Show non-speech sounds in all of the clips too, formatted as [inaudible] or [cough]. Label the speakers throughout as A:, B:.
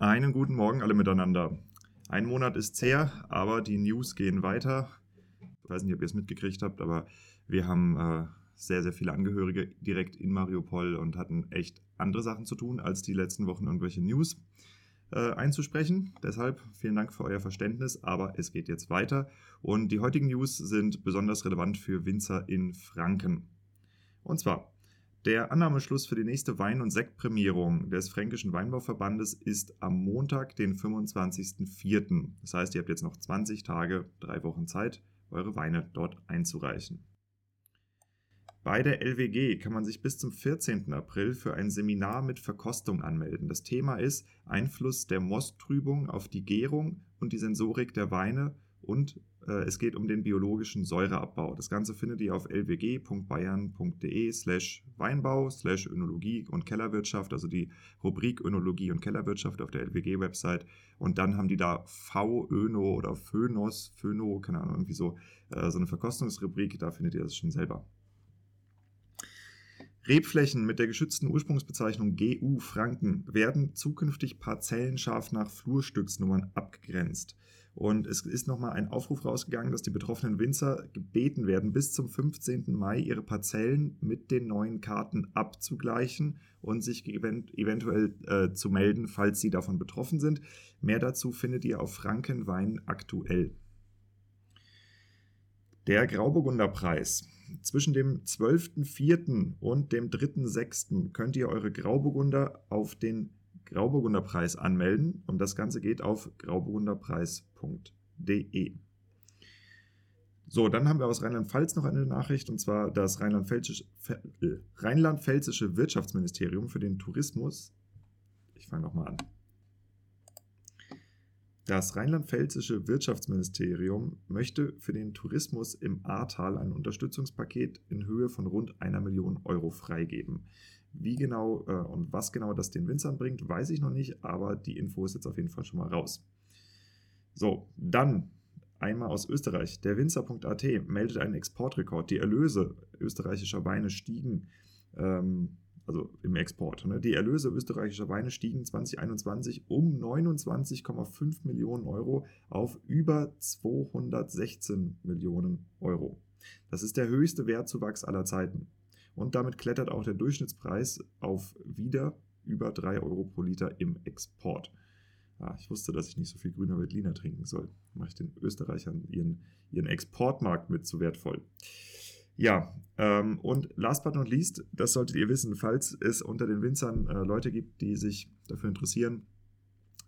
A: Einen guten Morgen alle miteinander. Ein Monat ist her, aber die News gehen weiter. Ich weiß nicht, ob ihr es mitgekriegt habt, aber wir haben äh, sehr, sehr viele Angehörige direkt in Mariupol und hatten echt andere Sachen zu tun, als die letzten Wochen irgendwelche News äh, einzusprechen. Deshalb vielen Dank für euer Verständnis, aber es geht jetzt weiter. Und die heutigen News sind besonders relevant für Winzer in Franken. Und zwar, der Annahmeschluss für die nächste Wein- und Sektprämierung des Fränkischen Weinbauverbandes ist am Montag, den 25.04. Das heißt, ihr habt jetzt noch 20 Tage, drei Wochen Zeit, eure Weine dort einzureichen. Bei der LWG kann man sich bis zum 14. April für ein Seminar mit Verkostung anmelden. Das Thema ist Einfluss der Mosttrübung auf die Gärung und die Sensorik der Weine und es geht um den biologischen Säureabbau. Das Ganze findet ihr auf lwg.bayern.de slash Weinbau slash Önologie und Kellerwirtschaft, also die Rubrik Önologie und Kellerwirtschaft auf der LWG-Website. Und dann haben die da V-Öno oder Phönos, Phöno, keine Ahnung, irgendwie so, äh, so eine Verkostungsrubrik, da findet ihr das schon selber. Rebflächen mit der geschützten Ursprungsbezeichnung GU Franken werden zukünftig parzellenscharf nach Flurstücksnummern abgegrenzt. Und es ist nochmal ein Aufruf rausgegangen, dass die betroffenen Winzer gebeten werden, bis zum 15. Mai ihre Parzellen mit den neuen Karten abzugleichen und sich event eventuell äh, zu melden, falls sie davon betroffen sind. Mehr dazu findet ihr auf Frankenwein aktuell. Der Grauburgunderpreis. Zwischen dem 12.04. und dem 3.06. könnt ihr eure Grauburgunder auf den Grauburgunderpreis anmelden und das Ganze geht auf grauburgunderpreis.de. So, dann haben wir aus Rheinland-Pfalz noch eine Nachricht und zwar das Rheinland-Pfälzische äh, Wirtschaftsministerium für den Tourismus. Ich fange nochmal an. Das rheinland-pfälzische Wirtschaftsministerium möchte für den Tourismus im Ahrtal ein Unterstützungspaket in Höhe von rund einer Million Euro freigeben. Wie genau äh, und was genau das den Winzern bringt, weiß ich noch nicht, aber die Info ist jetzt auf jeden Fall schon mal raus. So, dann einmal aus Österreich. Der Winzer.at meldet einen Exportrekord. Die Erlöse österreichischer Weine stiegen ähm, also im Export. Ne? Die Erlöse österreichischer Weine stiegen 2021 um 29,5 Millionen Euro auf über 216 Millionen Euro. Das ist der höchste Wertzuwachs aller Zeiten. Und damit klettert auch der Durchschnittspreis auf wieder über 3 Euro pro Liter im Export. Ah, ich wusste, dass ich nicht so viel grüner Veltliner trinken soll. Mache ich den Österreichern ihren, ihren Exportmarkt mit zu wertvoll. Ja, ähm, und last but not least, das solltet ihr wissen, falls es unter den Winzern äh, Leute gibt, die sich dafür interessieren,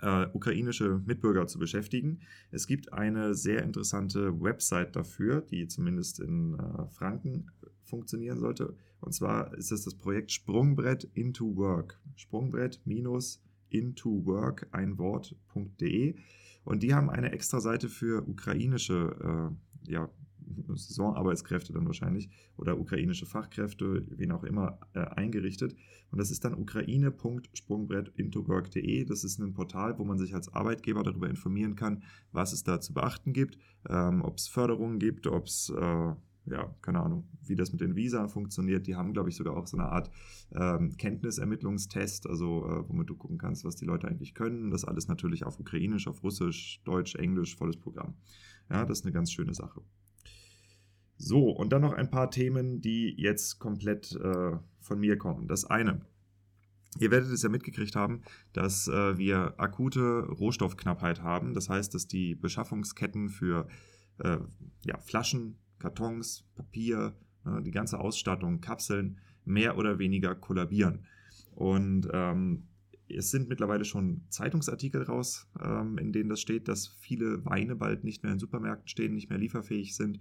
A: äh, ukrainische Mitbürger zu beschäftigen. Es gibt eine sehr interessante Website dafür, die zumindest in äh, Franken funktionieren sollte. Und zwar ist es das Projekt Sprungbrett into Work. Sprungbrett minus into work, ein Wort.de. Und die haben eine extra Seite für ukrainische äh, ja, Saisonarbeitskräfte dann wahrscheinlich oder ukrainische Fachkräfte, wen auch immer, äh, eingerichtet. Und das ist dann ukraine.sprungbrett.intowork.de. Das ist ein Portal, wo man sich als Arbeitgeber darüber informieren kann, was es da zu beachten gibt, ähm, ob es Förderungen gibt, ob es äh, ja, keine Ahnung, wie das mit den Visa funktioniert. Die haben, glaube ich, sogar auch so eine Art ähm, Kenntnisermittlungstest, also äh, womit du gucken kannst, was die Leute eigentlich können. Das alles natürlich auf Ukrainisch, auf Russisch, Deutsch, Englisch, volles Programm. Ja, das ist eine ganz schöne Sache. So, und dann noch ein paar Themen, die jetzt komplett äh, von mir kommen. Das eine, Ihr werdet es ja mitgekriegt haben, dass äh, wir akute Rohstoffknappheit haben. Das heißt, dass die Beschaffungsketten für äh, ja, Flaschen, Kartons, Papier, äh, die ganze Ausstattung, Kapseln mehr oder weniger kollabieren. Und ähm, es sind mittlerweile schon Zeitungsartikel raus, ähm, in denen das steht, dass viele Weine bald nicht mehr in Supermärkten stehen, nicht mehr lieferfähig sind.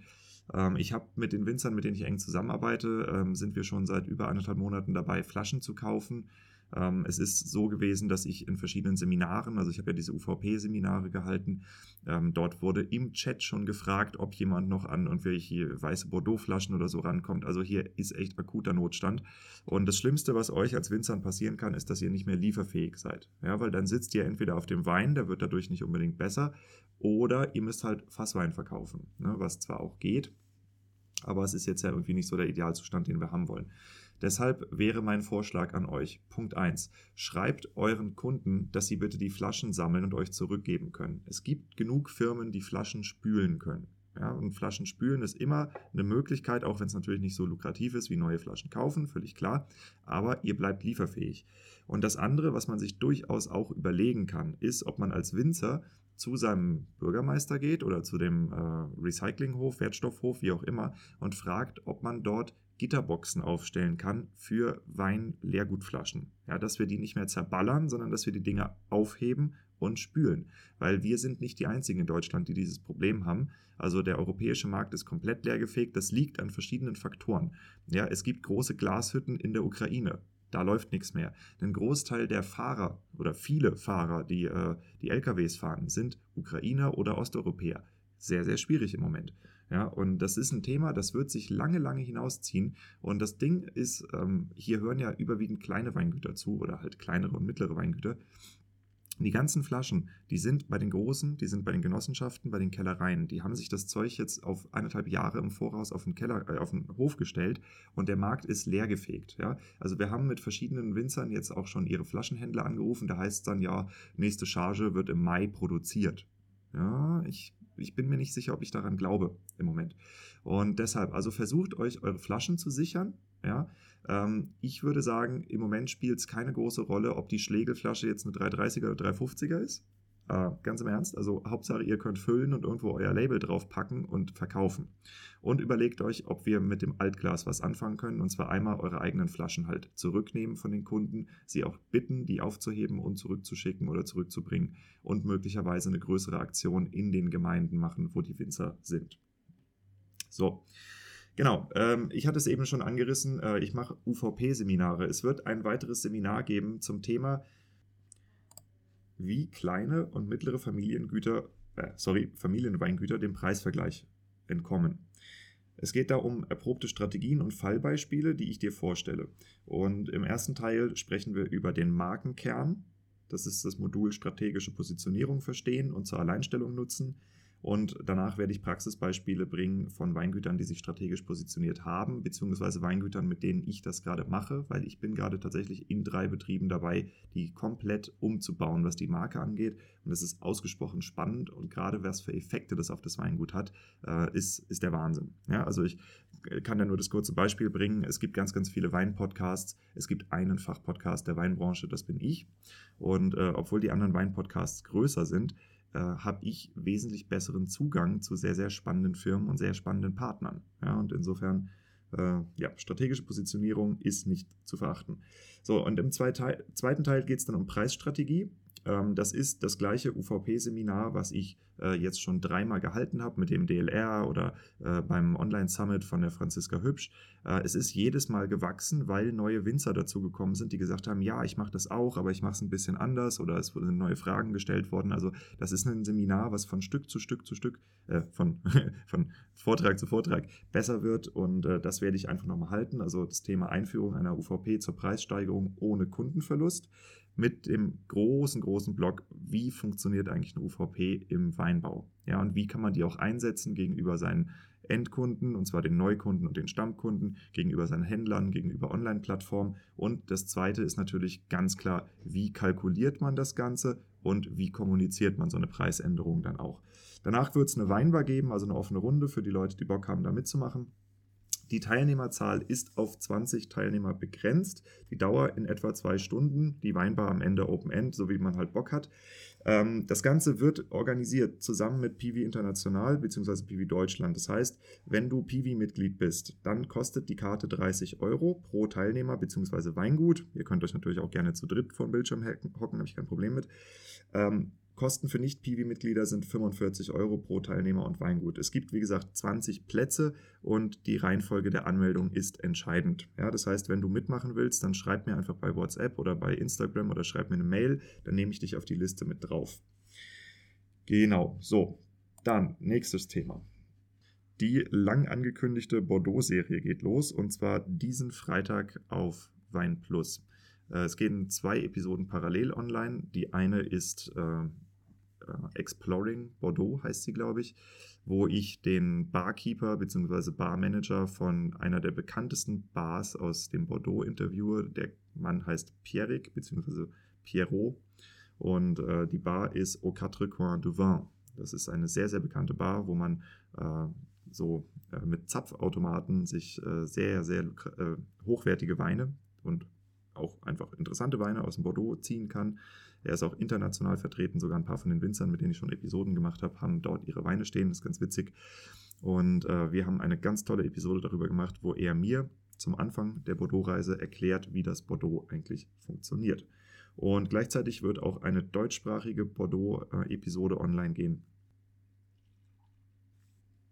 A: Ähm, ich habe mit den Winzern, mit denen ich eng zusammenarbeite, ähm, sind wir schon seit über anderthalb Monaten dabei, Flaschen zu kaufen. Ähm, es ist so gewesen, dass ich in verschiedenen Seminaren, also ich habe ja diese UVP-Seminare gehalten, ähm, dort wurde im Chat schon gefragt, ob jemand noch an irgendwelche weiße Bordeaux-Flaschen oder so rankommt. Also hier ist echt akuter Notstand. Und das Schlimmste, was euch als Winzern passieren kann, ist, dass ihr nicht mehr lieferfähig seid. Ja, weil dann sitzt ihr entweder auf dem Wein, der wird dadurch nicht unbedingt besser, oder ihr müsst halt Fasswein verkaufen, ne, was zwar auch geht, aber es ist jetzt ja irgendwie nicht so der Idealzustand, den wir haben wollen. Deshalb wäre mein Vorschlag an euch. Punkt 1. Schreibt euren Kunden, dass sie bitte die Flaschen sammeln und euch zurückgeben können. Es gibt genug Firmen, die Flaschen spülen können. Ja, und Flaschen spülen ist immer eine Möglichkeit, auch wenn es natürlich nicht so lukrativ ist wie neue Flaschen kaufen, völlig klar. Aber ihr bleibt lieferfähig. Und das andere, was man sich durchaus auch überlegen kann, ist, ob man als Winzer zu seinem Bürgermeister geht oder zu dem äh, Recyclinghof, Wertstoffhof, wie auch immer, und fragt, ob man dort Gitterboxen aufstellen kann für Wein-Leergutflaschen. Ja, dass wir die nicht mehr zerballern, sondern dass wir die Dinge aufheben und spülen. Weil wir sind nicht die einzigen in Deutschland, die dieses Problem haben. Also der europäische Markt ist komplett leergefegt. Das liegt an verschiedenen Faktoren. Ja, es gibt große Glashütten in der Ukraine. Da läuft nichts mehr. Ein Großteil der Fahrer oder viele Fahrer, die äh, die LKWs fahren, sind Ukrainer oder Osteuropäer. Sehr, sehr schwierig im Moment. Ja, und das ist ein Thema, das wird sich lange, lange hinausziehen. Und das Ding ist, ähm, hier hören ja überwiegend kleine Weingüter zu oder halt kleinere und mittlere Weingüter. Die ganzen Flaschen, die sind bei den Großen, die sind bei den Genossenschaften, bei den Kellereien. Die haben sich das Zeug jetzt auf eineinhalb Jahre im Voraus auf den, Keller, äh, auf den Hof gestellt und der Markt ist leergefegt. Ja? Also wir haben mit verschiedenen Winzern jetzt auch schon ihre Flaschenhändler angerufen. Da heißt es dann ja, nächste Charge wird im Mai produziert. Ja, ich ich bin mir nicht sicher, ob ich daran glaube im Moment. Und deshalb, also versucht euch eure Flaschen zu sichern. Ja, ähm, ich würde sagen, im Moment spielt es keine große Rolle, ob die Schlegelflasche jetzt eine 330er oder 350er ist. Äh, ganz im Ernst, also Hauptsache ihr könnt füllen und irgendwo euer Label draufpacken und verkaufen. Und überlegt euch, ob wir mit dem Altglas was anfangen können und zwar einmal eure eigenen Flaschen halt zurücknehmen von den Kunden, sie auch bitten, die aufzuheben und zurückzuschicken oder zurückzubringen und möglicherweise eine größere Aktion in den Gemeinden machen, wo die Winzer sind. So. Genau, ähm, ich hatte es eben schon angerissen, äh, ich mache UVP-Seminare. Es wird ein weiteres Seminar geben zum Thema wie kleine und mittlere Familiengüter, äh, sorry, Familienweingüter dem Preisvergleich entkommen. Es geht da um erprobte Strategien und Fallbeispiele, die ich dir vorstelle. Und im ersten Teil sprechen wir über den Markenkern. Das ist das Modul strategische Positionierung verstehen und zur Alleinstellung nutzen. Und danach werde ich Praxisbeispiele bringen von Weingütern, die sich strategisch positioniert haben, beziehungsweise Weingütern, mit denen ich das gerade mache, weil ich bin gerade tatsächlich in drei Betrieben dabei, die komplett umzubauen, was die Marke angeht. Und das ist ausgesprochen spannend und gerade was für Effekte das auf das Weingut hat, äh, ist, ist der Wahnsinn. Ja, also ich kann da nur das kurze Beispiel bringen. Es gibt ganz, ganz viele Weinpodcasts. Es gibt einen Fachpodcast der Weinbranche, das bin ich. Und äh, obwohl die anderen Weinpodcasts größer sind, äh, habe ich wesentlich besseren Zugang zu sehr, sehr spannenden Firmen und sehr spannenden Partnern. Ja, und insofern, äh, ja, strategische Positionierung ist nicht zu verachten. So, und im zweiten Teil geht es dann um Preisstrategie. Ähm, das ist das gleiche UVP-Seminar, was ich äh, jetzt schon dreimal gehalten habe mit dem DLR oder äh, beim Online-Summit von der Franziska Hübsch. Äh, es ist jedes Mal gewachsen, weil neue Winzer dazugekommen sind, die gesagt haben, ja, ich mache das auch, aber ich mache es ein bisschen anders oder es wurden neue Fragen gestellt worden. Also das ist ein Seminar, was von Stück zu Stück zu Stück, äh, von, [laughs] von Vortrag zu Vortrag besser wird und äh, das werde ich einfach nochmal halten. Also das Thema Einführung einer UVP zur Preissteigerung ohne Kundenverlust mit dem großen, großen Block, wie funktioniert eigentlich eine UVP im Weinbau. Ja, und wie kann man die auch einsetzen gegenüber seinen Endkunden, und zwar den Neukunden und den Stammkunden, gegenüber seinen Händlern, gegenüber Online-Plattformen. Und das zweite ist natürlich ganz klar, wie kalkuliert man das Ganze und wie kommuniziert man so eine Preisänderung dann auch. Danach wird es eine Weinbar geben, also eine offene Runde für die Leute, die Bock haben, da mitzumachen. Die Teilnehmerzahl ist auf 20 Teilnehmer begrenzt. Die Dauer in etwa zwei Stunden. Die Weinbar am Ende Open End, so wie man halt Bock hat. Ähm, das Ganze wird organisiert zusammen mit Piwi International bzw. Piwi Deutschland. Das heißt, wenn du Piwi-Mitglied bist, dann kostet die Karte 30 Euro pro Teilnehmer bzw. Weingut. Ihr könnt euch natürlich auch gerne zu dritt vor dem Bildschirm hocken, habe ich kein Problem mit. Ähm, Kosten für Nicht-Piwi-Mitglieder sind 45 Euro pro Teilnehmer und Weingut. Es gibt, wie gesagt, 20 Plätze und die Reihenfolge der Anmeldung ist entscheidend. Ja, das heißt, wenn du mitmachen willst, dann schreib mir einfach bei WhatsApp oder bei Instagram oder schreib mir eine Mail, dann nehme ich dich auf die Liste mit drauf. Genau, so. Dann nächstes Thema. Die lang angekündigte Bordeaux-Serie geht los und zwar diesen Freitag auf Wein Plus. Äh, es gehen zwei Episoden parallel online. Die eine ist äh, Exploring Bordeaux heißt sie, glaube ich, wo ich den Barkeeper bzw. Barmanager von einer der bekanntesten Bars aus dem Bordeaux interviewe. Der Mann heißt Pierrick bzw. Pierrot und äh, die Bar ist Au Quatre Coins du Vin. Das ist eine sehr, sehr bekannte Bar, wo man äh, so äh, mit Zapfautomaten sich äh, sehr, sehr äh, hochwertige Weine und auch einfach interessante Weine aus dem Bordeaux ziehen kann. Er ist auch international vertreten, sogar ein paar von den Winzern, mit denen ich schon Episoden gemacht habe, haben dort ihre Weine stehen, das ist ganz witzig. Und äh, wir haben eine ganz tolle Episode darüber gemacht, wo er mir zum Anfang der Bordeaux-Reise erklärt, wie das Bordeaux eigentlich funktioniert. Und gleichzeitig wird auch eine deutschsprachige Bordeaux-Episode online gehen.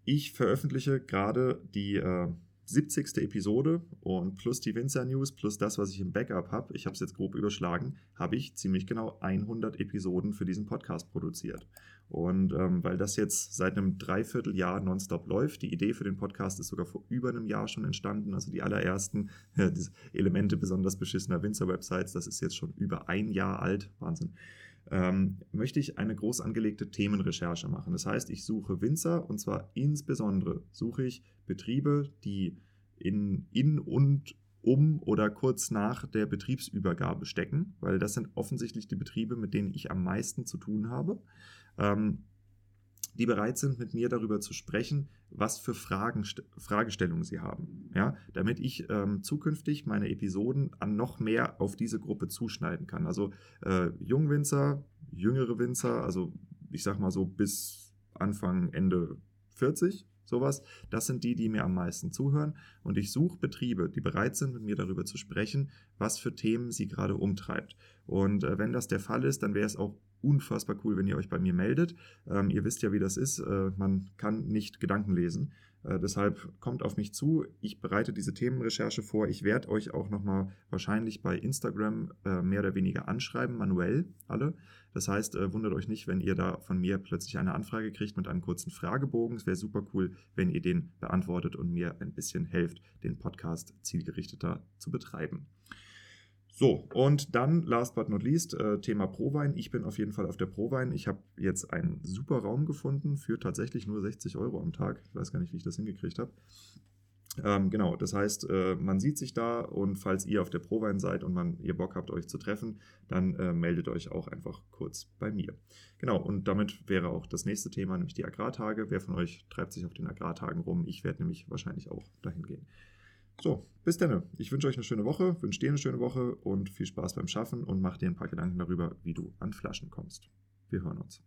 A: Ich veröffentliche gerade die äh, 70. Episode und plus die Winzer News, plus das, was ich im Backup habe, ich habe es jetzt grob überschlagen, habe ich ziemlich genau 100 Episoden für diesen Podcast produziert. Und ähm, weil das jetzt seit einem Dreivierteljahr nonstop läuft, die Idee für den Podcast ist sogar vor über einem Jahr schon entstanden, also die allerersten [laughs] Elemente besonders beschissener Winzer-Websites, das ist jetzt schon über ein Jahr alt, Wahnsinn ähm, möchte ich eine groß angelegte Themenrecherche machen. Das heißt, ich suche Winzer und zwar insbesondere suche ich Betriebe, die in, in und um oder kurz nach der Betriebsübergabe stecken, weil das sind offensichtlich die Betriebe, mit denen ich am meisten zu tun habe. Ähm, die bereit sind, mit mir darüber zu sprechen, was für Fragen, Fragestellungen sie haben. Ja, damit ich ähm, zukünftig meine Episoden an noch mehr auf diese Gruppe zuschneiden kann. Also äh, Jungwinzer, jüngere Winzer, also ich sag mal so bis Anfang, Ende 40, sowas. Das sind die, die mir am meisten zuhören. Und ich suche Betriebe, die bereit sind, mit mir darüber zu sprechen, was für Themen sie gerade umtreibt. Und äh, wenn das der Fall ist, dann wäre es auch unfassbar cool, wenn ihr euch bei mir meldet. Ähm, ihr wisst ja, wie das ist. Äh, man kann nicht Gedanken lesen. Äh, deshalb kommt auf mich zu. Ich bereite diese Themenrecherche vor. Ich werde euch auch nochmal wahrscheinlich bei Instagram äh, mehr oder weniger anschreiben, manuell alle. Das heißt, äh, wundert euch nicht, wenn ihr da von mir plötzlich eine Anfrage kriegt mit einem kurzen Fragebogen. Es wäre super cool, wenn ihr den beantwortet und mir ein bisschen helft, den Podcast zielgerichteter zu betreiben. So, und dann, last but not least, äh, Thema Prowein. Ich bin auf jeden Fall auf der Prowein. Ich habe jetzt einen super Raum gefunden für tatsächlich nur 60 Euro am Tag. Ich weiß gar nicht, wie ich das hingekriegt habe. Ähm, genau, das heißt, äh, man sieht sich da und falls ihr auf der Prowein seid und man, ihr Bock habt, euch zu treffen, dann äh, meldet euch auch einfach kurz bei mir. Genau, und damit wäre auch das nächste Thema, nämlich die Agrartage. Wer von euch treibt sich auf den Agrartagen rum? Ich werde nämlich wahrscheinlich auch dahin gehen. So, bis dann. Ich wünsche euch eine schöne Woche, wünsche dir eine schöne Woche und viel Spaß beim Schaffen und mach dir ein paar Gedanken darüber, wie du an Flaschen kommst. Wir hören uns.